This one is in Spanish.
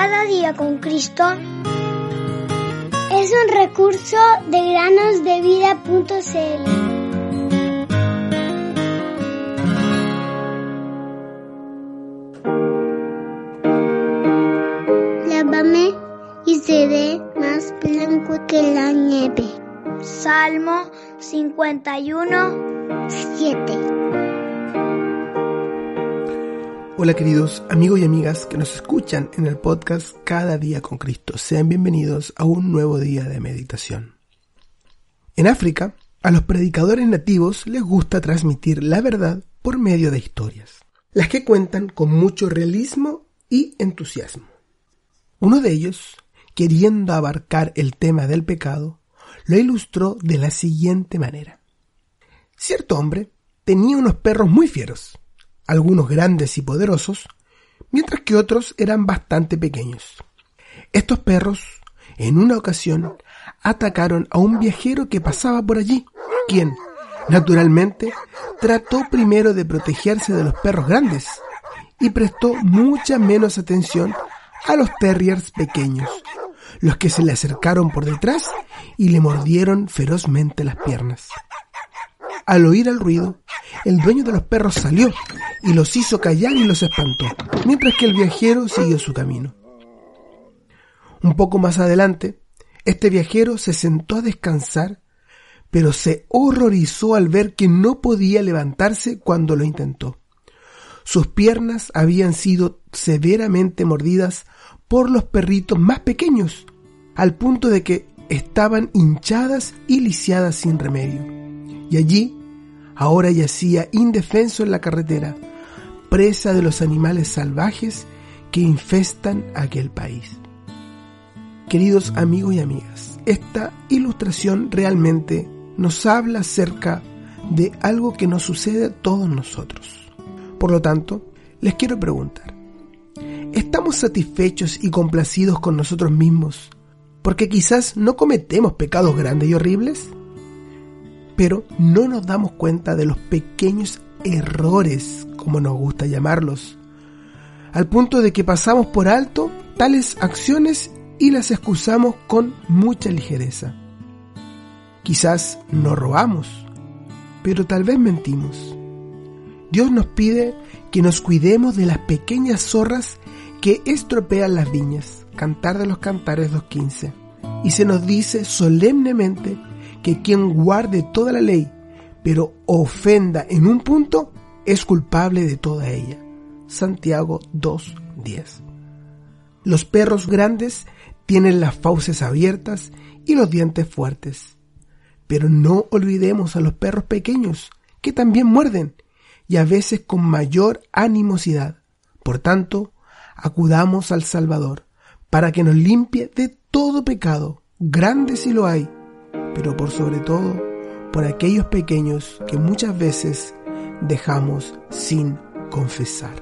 Cada día con Cristo es un recurso de granosdevida.cl. Lávame y seré más blanco que la nieve. Salmo 51, Hola queridos amigos y amigas que nos escuchan en el podcast Cada día con Cristo. Sean bienvenidos a un nuevo día de meditación. En África, a los predicadores nativos les gusta transmitir la verdad por medio de historias, las que cuentan con mucho realismo y entusiasmo. Uno de ellos, queriendo abarcar el tema del pecado, lo ilustró de la siguiente manera. Cierto hombre tenía unos perros muy fieros algunos grandes y poderosos, mientras que otros eran bastante pequeños. Estos perros, en una ocasión, atacaron a un viajero que pasaba por allí, quien, naturalmente, trató primero de protegerse de los perros grandes y prestó mucha menos atención a los terriers pequeños, los que se le acercaron por detrás y le mordieron ferozmente las piernas. Al oír el ruido, el dueño de los perros salió y los hizo callar y los espantó, mientras que el viajero siguió su camino. Un poco más adelante, este viajero se sentó a descansar, pero se horrorizó al ver que no podía levantarse cuando lo intentó. Sus piernas habían sido severamente mordidas por los perritos más pequeños, al punto de que estaban hinchadas y lisiadas sin remedio. Y allí ahora yacía indefenso en la carretera, presa de los animales salvajes que infestan aquel país. Queridos amigos y amigas, esta ilustración realmente nos habla acerca de algo que nos sucede a todos nosotros. Por lo tanto, les quiero preguntar, ¿estamos satisfechos y complacidos con nosotros mismos porque quizás no cometemos pecados grandes y horribles? Pero no nos damos cuenta de los pequeños errores, como nos gusta llamarlos, al punto de que pasamos por alto tales acciones y las excusamos con mucha ligereza. Quizás no robamos, pero tal vez mentimos. Dios nos pide que nos cuidemos de las pequeñas zorras que estropean las viñas. Cantar de los Cantares 2.15. Y se nos dice solemnemente que quien guarde toda la ley, pero ofenda en un punto, es culpable de toda ella. Santiago 2.10. Los perros grandes tienen las fauces abiertas y los dientes fuertes. Pero no olvidemos a los perros pequeños, que también muerden, y a veces con mayor animosidad. Por tanto, acudamos al Salvador, para que nos limpie de todo pecado, grande si lo hay, pero por sobre todo por aquellos pequeños que muchas veces dejamos sin confesar.